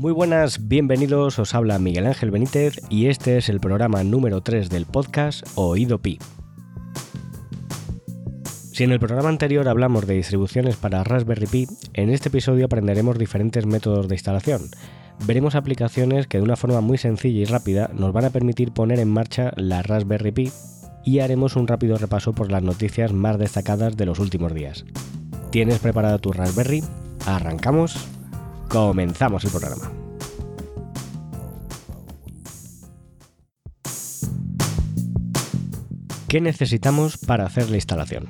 Muy buenas, bienvenidos, os habla Miguel Ángel Benítez y este es el programa número 3 del podcast Oído Pi. Si en el programa anterior hablamos de distribuciones para Raspberry Pi, en este episodio aprenderemos diferentes métodos de instalación. Veremos aplicaciones que de una forma muy sencilla y rápida nos van a permitir poner en marcha la Raspberry Pi y haremos un rápido repaso por las noticias más destacadas de los últimos días. ¿Tienes preparada tu Raspberry? ¿Arrancamos? Comenzamos el programa. ¿Qué necesitamos para hacer la instalación?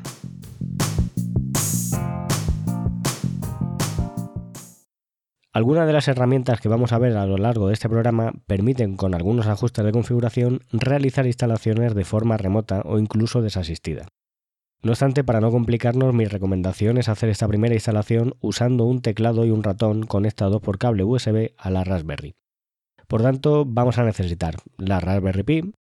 Algunas de las herramientas que vamos a ver a lo largo de este programa permiten con algunos ajustes de configuración realizar instalaciones de forma remota o incluso desasistida. No obstante, para no complicarnos, mi recomendación es hacer esta primera instalación usando un teclado y un ratón conectados por cable USB a la Raspberry. Por tanto, vamos a necesitar la Raspberry Pi,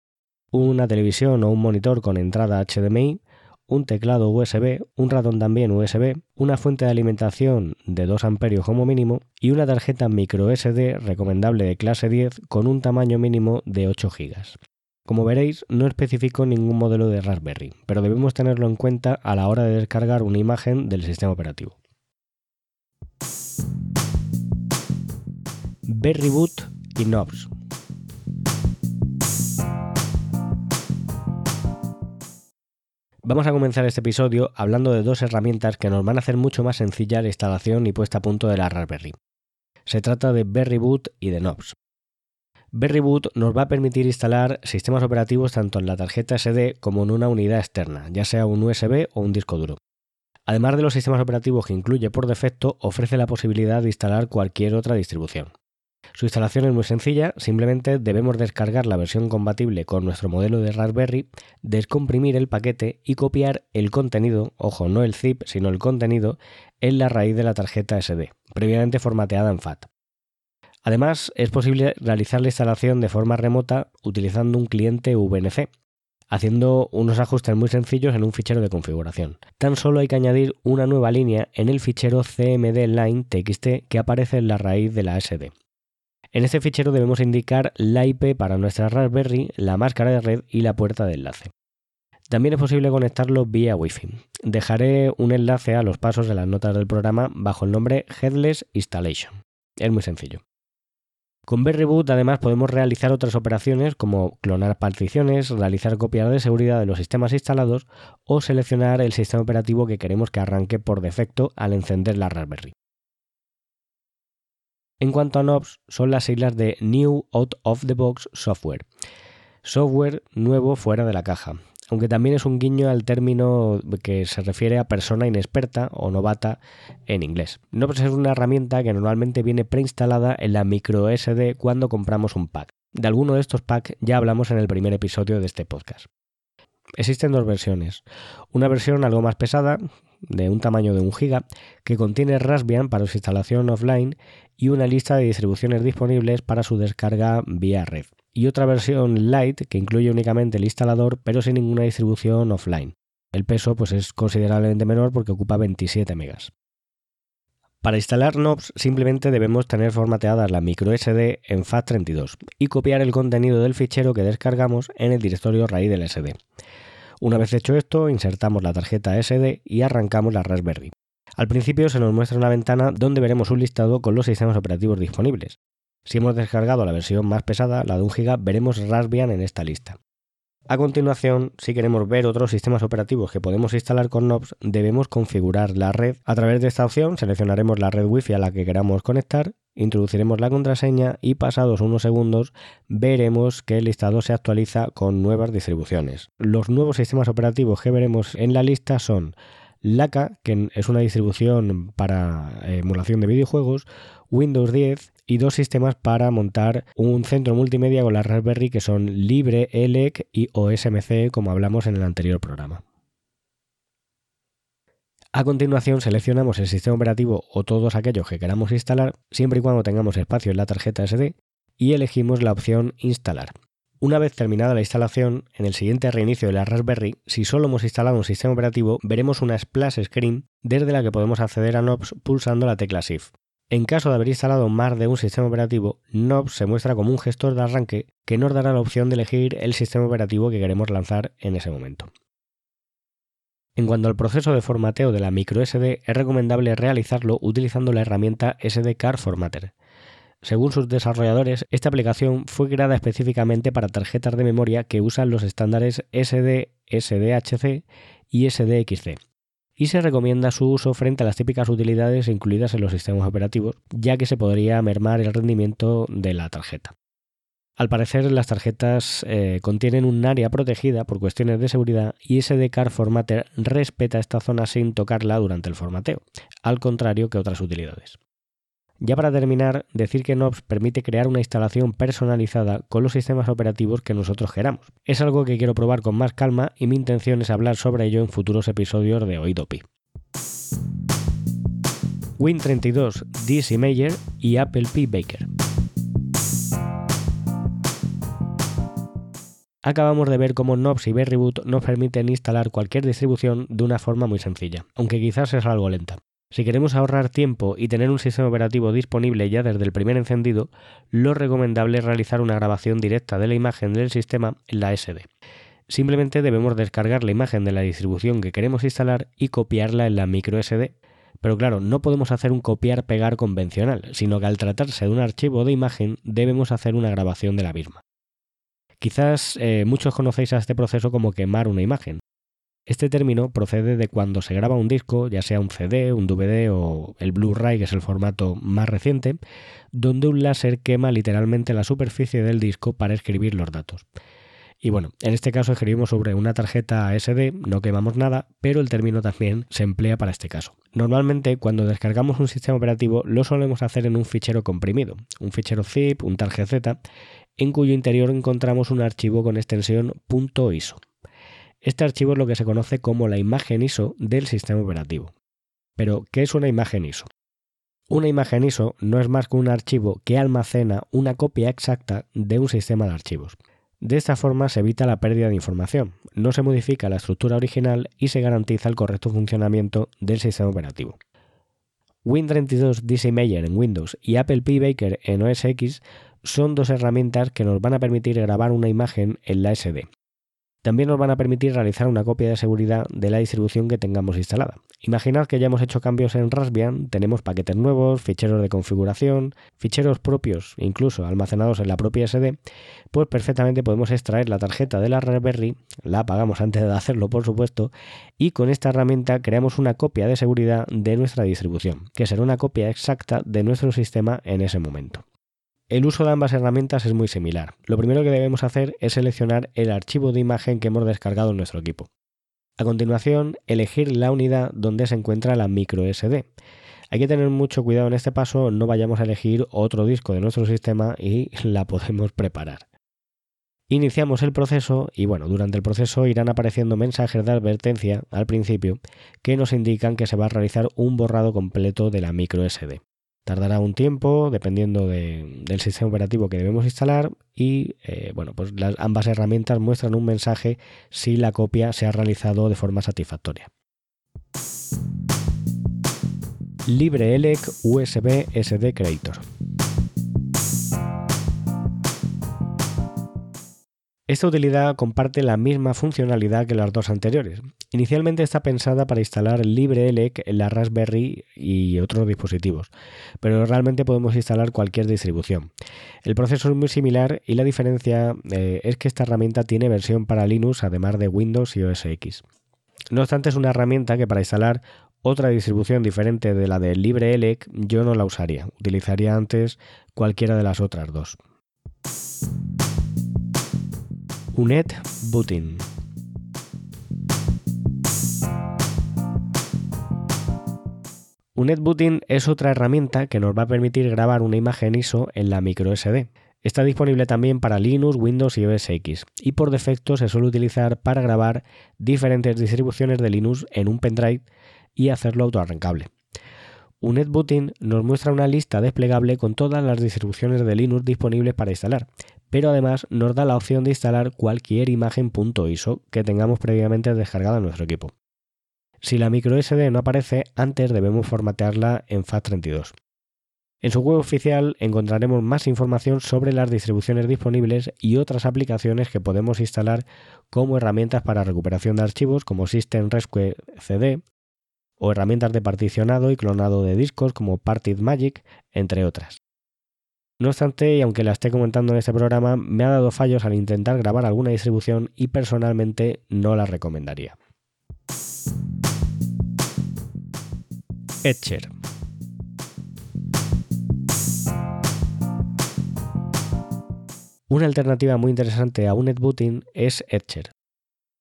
una televisión o un monitor con entrada HDMI, un teclado USB, un ratón también USB, una fuente de alimentación de 2 amperios como mínimo y una tarjeta micro SD recomendable de clase 10 con un tamaño mínimo de 8 GB. Como veréis, no especifico ningún modelo de Raspberry, pero debemos tenerlo en cuenta a la hora de descargar una imagen del sistema operativo. Berryboot y Knobs Vamos a comenzar este episodio hablando de dos herramientas que nos van a hacer mucho más sencilla la instalación y puesta a punto de la Raspberry. Se trata de Berryboot y de Knobs. Berryboot nos va a permitir instalar sistemas operativos tanto en la tarjeta SD como en una unidad externa, ya sea un USB o un disco duro. Además de los sistemas operativos que incluye por defecto, ofrece la posibilidad de instalar cualquier otra distribución. Su instalación es muy sencilla, simplemente debemos descargar la versión compatible con nuestro modelo de Raspberry, descomprimir el paquete y copiar el contenido, ojo, no el zip, sino el contenido, en la raíz de la tarjeta SD, previamente formateada en FAT. Además, es posible realizar la instalación de forma remota utilizando un cliente VNC, haciendo unos ajustes muy sencillos en un fichero de configuración. Tan solo hay que añadir una nueva línea en el fichero cmd line txt que aparece en la raíz de la SD. En este fichero debemos indicar la IP para nuestra Raspberry, la máscara de red y la puerta de enlace. También es posible conectarlo vía Wi-Fi. Dejaré un enlace a los pasos de las notas del programa bajo el nombre Headless Installation. Es muy sencillo. Con Berryboot además podemos realizar otras operaciones como clonar particiones, realizar copias de seguridad de los sistemas instalados o seleccionar el sistema operativo que queremos que arranque por defecto al encender la Raspberry. En cuanto a knobs, son las siglas de New Out of the Box Software. Software nuevo fuera de la caja, aunque también es un guiño al término que se refiere a persona inexperta o novata en inglés. Knobs es una herramienta que normalmente viene preinstalada en la micro SD cuando compramos un pack. De alguno de estos packs ya hablamos en el primer episodio de este podcast. Existen dos versiones. Una versión algo más pesada, de un tamaño de 1 GB, que contiene Raspbian para su instalación offline y una lista de distribuciones disponibles para su descarga vía red. Y otra versión light que incluye únicamente el instalador pero sin ninguna distribución offline. El peso pues, es considerablemente menor porque ocupa 27 megas. Para instalar knobs simplemente debemos tener formateada la microSD en FAT32 y copiar el contenido del fichero que descargamos en el directorio raíz del SD. Una vez hecho esto, insertamos la tarjeta SD y arrancamos la Raspberry. Al principio se nos muestra una ventana donde veremos un listado con los sistemas operativos disponibles. Si hemos descargado la versión más pesada, la de 1 GB, veremos Raspbian en esta lista. A continuación, si queremos ver otros sistemas operativos que podemos instalar con Knobs, debemos configurar la red. A través de esta opción seleccionaremos la red Wi-Fi a la que queramos conectar, introduciremos la contraseña y pasados unos segundos veremos que el listado se actualiza con nuevas distribuciones. Los nuevos sistemas operativos que veremos en la lista son LACA, que es una distribución para eh, emulación de videojuegos, Windows 10 y dos sistemas para montar un centro multimedia con la Raspberry que son Libre, ELEC y OSMC, como hablamos en el anterior programa. A continuación seleccionamos el sistema operativo o todos aquellos que queramos instalar, siempre y cuando tengamos espacio en la tarjeta SD, y elegimos la opción Instalar. Una vez terminada la instalación, en el siguiente reinicio de la Raspberry, si solo hemos instalado un sistema operativo, veremos una splash screen desde la que podemos acceder a Knobs pulsando la tecla Shift. En caso de haber instalado más de un sistema operativo, Nobs se muestra como un gestor de arranque que nos dará la opción de elegir el sistema operativo que queremos lanzar en ese momento. En cuanto al proceso de formateo de la microSD, es recomendable realizarlo utilizando la herramienta SD Card Formatter. Según sus desarrolladores, esta aplicación fue creada específicamente para tarjetas de memoria que usan los estándares SD, SDHC y SDXC, y se recomienda su uso frente a las típicas utilidades incluidas en los sistemas operativos, ya que se podría mermar el rendimiento de la tarjeta. Al parecer, las tarjetas eh, contienen un área protegida por cuestiones de seguridad y SD Card Formatter respeta esta zona sin tocarla durante el formateo, al contrario que otras utilidades. Ya para terminar, decir que Nobs permite crear una instalación personalizada con los sistemas operativos que nosotros queramos. Es algo que quiero probar con más calma y mi intención es hablar sobre ello en futuros episodios de Oidopi. Win32, DC Mayer y Apple P. Baker. acabamos de ver cómo Nobs y Berryboot nos permiten instalar cualquier distribución de una forma muy sencilla, aunque quizás es algo lenta. Si queremos ahorrar tiempo y tener un sistema operativo disponible ya desde el primer encendido, lo recomendable es realizar una grabación directa de la imagen del sistema en la SD. Simplemente debemos descargar la imagen de la distribución que queremos instalar y copiarla en la micro SD. Pero claro, no podemos hacer un copiar-pegar convencional, sino que al tratarse de un archivo de imagen debemos hacer una grabación de la misma. Quizás eh, muchos conocéis a este proceso como quemar una imagen. Este término procede de cuando se graba un disco, ya sea un CD, un DVD o el Blu-ray, que es el formato más reciente, donde un láser quema literalmente la superficie del disco para escribir los datos. Y bueno, en este caso escribimos sobre una tarjeta SD, no quemamos nada, pero el término también se emplea para este caso. Normalmente cuando descargamos un sistema operativo lo solemos hacer en un fichero comprimido, un fichero zip, un targz, en cuyo interior encontramos un archivo con extensión .iso. Este archivo es lo que se conoce como la imagen ISO del sistema operativo. Pero, ¿qué es una imagen ISO? Una imagen ISO no es más que un archivo que almacena una copia exacta de un sistema de archivos. De esta forma se evita la pérdida de información, no se modifica la estructura original y se garantiza el correcto funcionamiento del sistema operativo. Win32 DC Meyer en Windows y Apple P Baker en OS X son dos herramientas que nos van a permitir grabar una imagen en la SD. También nos van a permitir realizar una copia de seguridad de la distribución que tengamos instalada. Imaginad que ya hemos hecho cambios en Raspbian, tenemos paquetes nuevos, ficheros de configuración, ficheros propios, incluso almacenados en la propia SD, pues perfectamente podemos extraer la tarjeta de la Raspberry, la apagamos antes de hacerlo por supuesto, y con esta herramienta creamos una copia de seguridad de nuestra distribución, que será una copia exacta de nuestro sistema en ese momento. El uso de ambas herramientas es muy similar. Lo primero que debemos hacer es seleccionar el archivo de imagen que hemos descargado en nuestro equipo. A continuación, elegir la unidad donde se encuentra la micro SD. Hay que tener mucho cuidado en este paso, no vayamos a elegir otro disco de nuestro sistema y la podemos preparar. Iniciamos el proceso y bueno, durante el proceso irán apareciendo mensajes de advertencia al principio que nos indican que se va a realizar un borrado completo de la micro SD. Tardará un tiempo dependiendo del sistema operativo que debemos instalar y eh, bueno, pues las, ambas herramientas muestran un mensaje si la copia se ha realizado de forma satisfactoria. LibreELEC USB SD Creator. Esta utilidad comparte la misma funcionalidad que las dos anteriores. Inicialmente está pensada para instalar LibreELEC en la Raspberry y otros dispositivos, pero realmente podemos instalar cualquier distribución. El proceso es muy similar y la diferencia eh, es que esta herramienta tiene versión para Linux además de Windows y OS X. No obstante, es una herramienta que para instalar otra distribución diferente de la de LibreELEC yo no la usaría, utilizaría antes cualquiera de las otras dos. UNED Booting es otra herramienta que nos va a permitir grabar una imagen ISO en la microSD. Está disponible también para Linux, Windows y OS X y por defecto se suele utilizar para grabar diferentes distribuciones de Linux en un pendrive y hacerlo autoarrancable. Booting nos muestra una lista desplegable con todas las distribuciones de Linux disponibles para instalar, pero además nos da la opción de instalar cualquier imagen .iso que tengamos previamente descargada en nuestro equipo. Si la microSD no aparece, antes debemos formatearla en FAT32. En su web oficial encontraremos más información sobre las distribuciones disponibles y otras aplicaciones que podemos instalar como herramientas para recuperación de archivos como System Rescue CD o herramientas de particionado y clonado de discos como Parted Magic, entre otras. No obstante, y aunque la esté comentando en este programa, me ha dado fallos al intentar grabar alguna distribución y personalmente no la recomendaría. Etcher Una alternativa muy interesante a un netbooting es Etcher,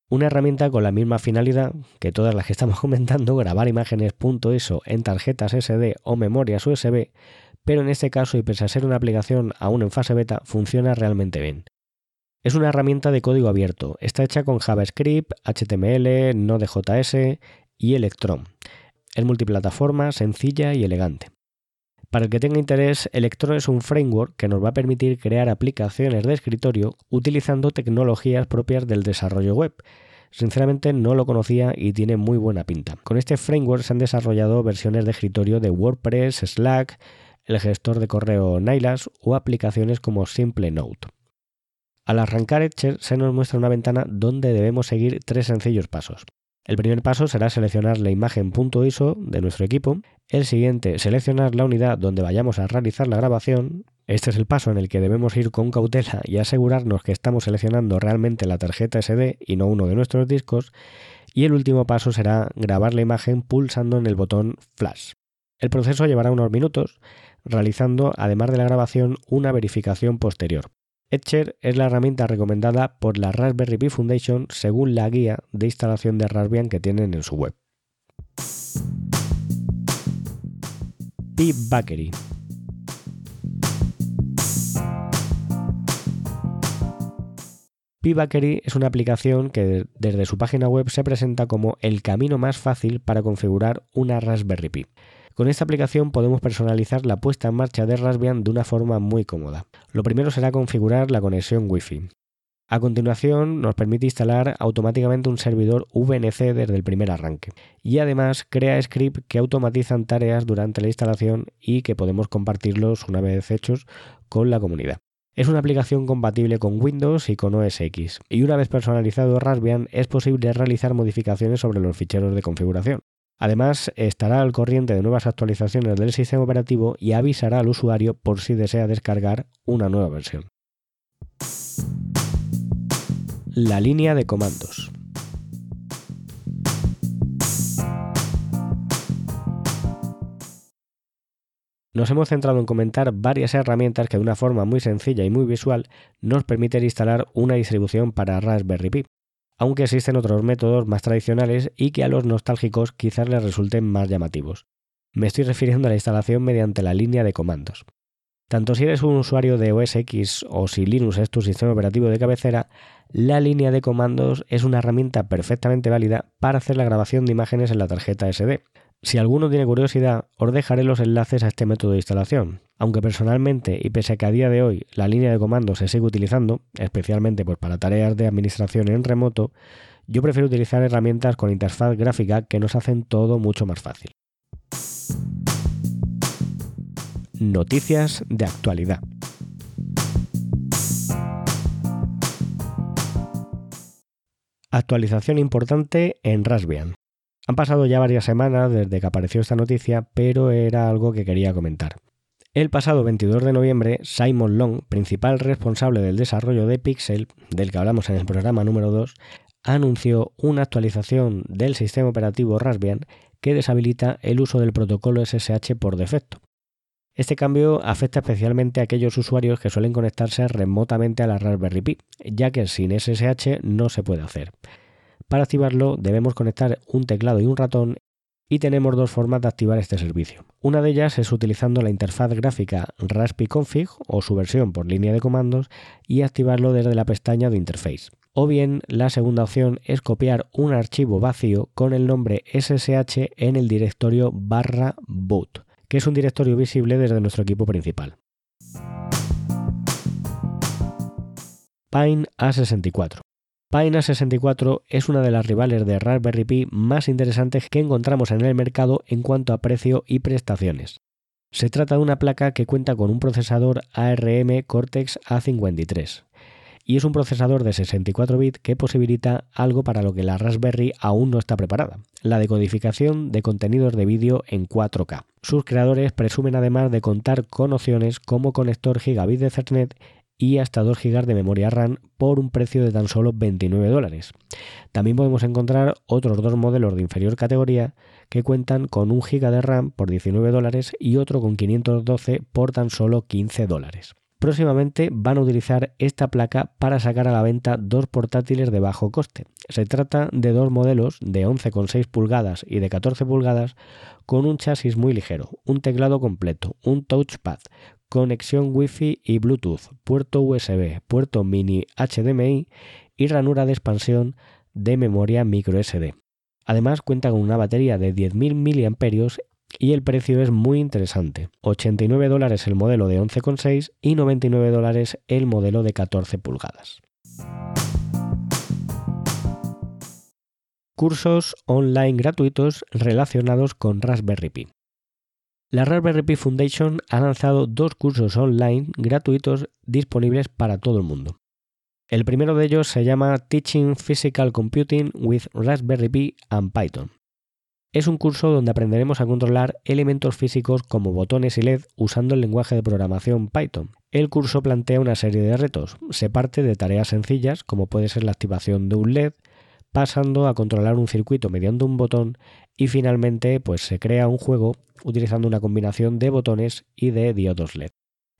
una herramienta con la misma finalidad que todas las que estamos comentando, grabar imágenes .eso en tarjetas SD o memorias USB, pero en este caso y pese a ser una aplicación aún en fase beta, funciona realmente bien. Es una herramienta de código abierto, está hecha con JavaScript, HTML, Node.js y Electron. Es multiplataforma, sencilla y elegante. Para el que tenga interés, Electron es un framework que nos va a permitir crear aplicaciones de escritorio utilizando tecnologías propias del desarrollo web. Sinceramente no lo conocía y tiene muy buena pinta. Con este framework se han desarrollado versiones de escritorio de WordPress, Slack, el gestor de correo Nylas o aplicaciones como Simple Note. Al arrancar Etcher se nos muestra una ventana donde debemos seguir tres sencillos pasos. El primer paso será seleccionar la imagen .iso de nuestro equipo. El siguiente, seleccionar la unidad donde vayamos a realizar la grabación. Este es el paso en el que debemos ir con cautela y asegurarnos que estamos seleccionando realmente la tarjeta SD y no uno de nuestros discos. Y el último paso será grabar la imagen pulsando en el botón Flash. El proceso llevará unos minutos, realizando, además de la grabación, una verificación posterior. Etcher es la herramienta recomendada por la Raspberry Pi Foundation según la guía de instalación de Raspbian que tienen en su web. Pi Bakery Bakery es una aplicación que desde su página web se presenta como el camino más fácil para configurar una Raspberry Pi. Con esta aplicación podemos personalizar la puesta en marcha de Raspbian de una forma muy cómoda. Lo primero será configurar la conexión Wi-Fi. A continuación nos permite instalar automáticamente un servidor VNC desde el primer arranque y además crea scripts que automatizan tareas durante la instalación y que podemos compartirlos una vez hechos con la comunidad. Es una aplicación compatible con Windows y con OS X y una vez personalizado Raspbian es posible realizar modificaciones sobre los ficheros de configuración. Además, estará al corriente de nuevas actualizaciones del sistema operativo y avisará al usuario por si desea descargar una nueva versión. La línea de comandos. Nos hemos centrado en comentar varias herramientas que de una forma muy sencilla y muy visual nos permiten instalar una distribución para Raspberry Pi aunque existen otros métodos más tradicionales y que a los nostálgicos quizás les resulten más llamativos. Me estoy refiriendo a la instalación mediante la línea de comandos. Tanto si eres un usuario de OS X o si Linux es tu sistema operativo de cabecera, la línea de comandos es una herramienta perfectamente válida para hacer la grabación de imágenes en la tarjeta SD. Si alguno tiene curiosidad, os dejaré los enlaces a este método de instalación. Aunque personalmente, y pese a que a día de hoy la línea de comandos se sigue utilizando, especialmente pues, para tareas de administración en remoto, yo prefiero utilizar herramientas con interfaz gráfica que nos hacen todo mucho más fácil. Noticias de actualidad. Actualización importante en Raspbian. Han pasado ya varias semanas desde que apareció esta noticia, pero era algo que quería comentar. El pasado 22 de noviembre, Simon Long, principal responsable del desarrollo de Pixel, del que hablamos en el programa número 2, anunció una actualización del sistema operativo Raspbian que deshabilita el uso del protocolo SSH por defecto. Este cambio afecta especialmente a aquellos usuarios que suelen conectarse remotamente a la Raspberry Pi, ya que sin SSH no se puede hacer. Para activarlo debemos conectar un teclado y un ratón y tenemos dos formas de activar este servicio. Una de ellas es utilizando la interfaz gráfica Raspi Config o su versión por línea de comandos y activarlo desde la pestaña de Interface. O bien la segunda opción es copiar un archivo vacío con el nombre SSH en el directorio barra boot, que es un directorio visible desde nuestro equipo principal. Pine A64 Pine 64 es una de las rivales de Raspberry Pi más interesantes que encontramos en el mercado en cuanto a precio y prestaciones. Se trata de una placa que cuenta con un procesador ARM Cortex A53 y es un procesador de 64 bits que posibilita algo para lo que la Raspberry aún no está preparada, la decodificación de contenidos de vídeo en 4K. Sus creadores presumen además de contar con opciones como conector gigabit de Ethernet y hasta 2 GB de memoria RAM por un precio de tan solo 29 dólares. También podemos encontrar otros dos modelos de inferior categoría que cuentan con 1 GB de RAM por 19 dólares y otro con 512 por tan solo 15 dólares. Próximamente van a utilizar esta placa para sacar a la venta dos portátiles de bajo coste. Se trata de dos modelos de 11,6 pulgadas y de 14 pulgadas con un chasis muy ligero, un teclado completo, un touchpad, conexión Wi-Fi y Bluetooth, puerto USB, puerto mini HDMI y ranura de expansión de memoria microSD. Además cuenta con una batería de 10.000 mAh y el precio es muy interesante. 89 dólares el modelo de 11,6 y 99 dólares el modelo de 14 pulgadas. Cursos online gratuitos relacionados con Raspberry Pi. La Raspberry Pi Foundation ha lanzado dos cursos online gratuitos disponibles para todo el mundo. El primero de ellos se llama Teaching Physical Computing with Raspberry Pi and Python. Es un curso donde aprenderemos a controlar elementos físicos como botones y LED usando el lenguaje de programación Python. El curso plantea una serie de retos. Se parte de tareas sencillas como puede ser la activación de un LED, pasando a controlar un circuito mediante un botón y finalmente pues se crea un juego utilizando una combinación de botones y de diodos LED.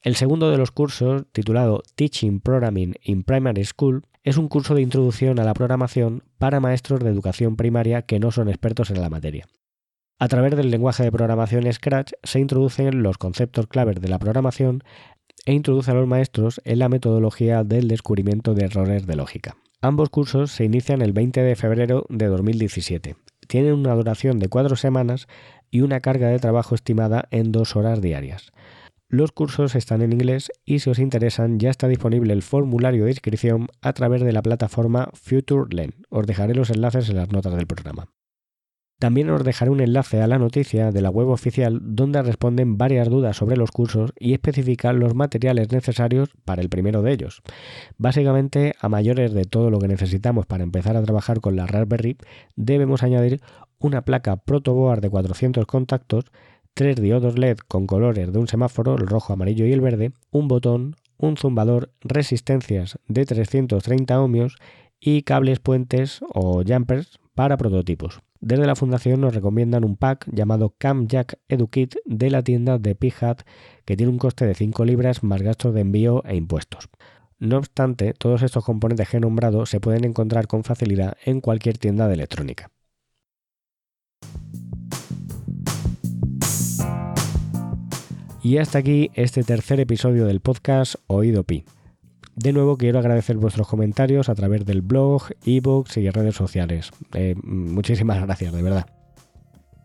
El segundo de los cursos, titulado Teaching Programming in Primary School, es un curso de introducción a la programación para maestros de educación primaria que no son expertos en la materia. A través del lenguaje de programación Scratch se introducen los conceptos claves de la programación e introduce a los maestros en la metodología del descubrimiento de errores de lógica. Ambos cursos se inician el 20 de febrero de 2017. Tienen una duración de cuatro semanas y una carga de trabajo estimada en dos horas diarias. Los cursos están en inglés y si os interesan ya está disponible el formulario de inscripción a través de la plataforma FutureLearn. Os dejaré los enlaces en las notas del programa. También os dejaré un enlace a la noticia de la web oficial donde responden varias dudas sobre los cursos y especifican los materiales necesarios para el primero de ellos. Básicamente, a mayores de todo lo que necesitamos para empezar a trabajar con la Raspberry, debemos añadir una placa protoboard de 400 contactos, tres diodos LED con colores de un semáforo, el rojo, amarillo y el verde, un botón, un zumbador, resistencias de 330 ohmios y cables puentes o jumpers para prototipos. Desde la fundación nos recomiendan un pack llamado CamJack EduKit de la tienda de Pihat que tiene un coste de 5 libras más gastos de envío e impuestos. No obstante, todos estos componentes que he nombrado se pueden encontrar con facilidad en cualquier tienda de electrónica. Y hasta aquí este tercer episodio del podcast Oído Pi. De nuevo quiero agradecer vuestros comentarios a través del blog, ebooks y redes sociales. Eh, muchísimas gracias, de verdad.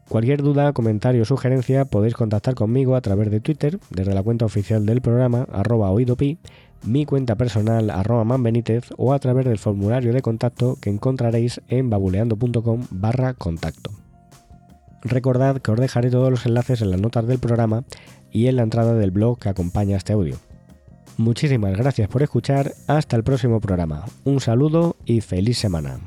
Cualquier duda, comentario o sugerencia podéis contactar conmigo a través de Twitter, desde la cuenta oficial del programa, arroba oídopi, mi cuenta personal, arroba manbenítez, o a través del formulario de contacto que encontraréis en babuleando.com barra contacto. Recordad que os dejaré todos los enlaces en las notas del programa y en la entrada del blog que acompaña este audio. Muchísimas gracias por escuchar, hasta el próximo programa. Un saludo y feliz semana.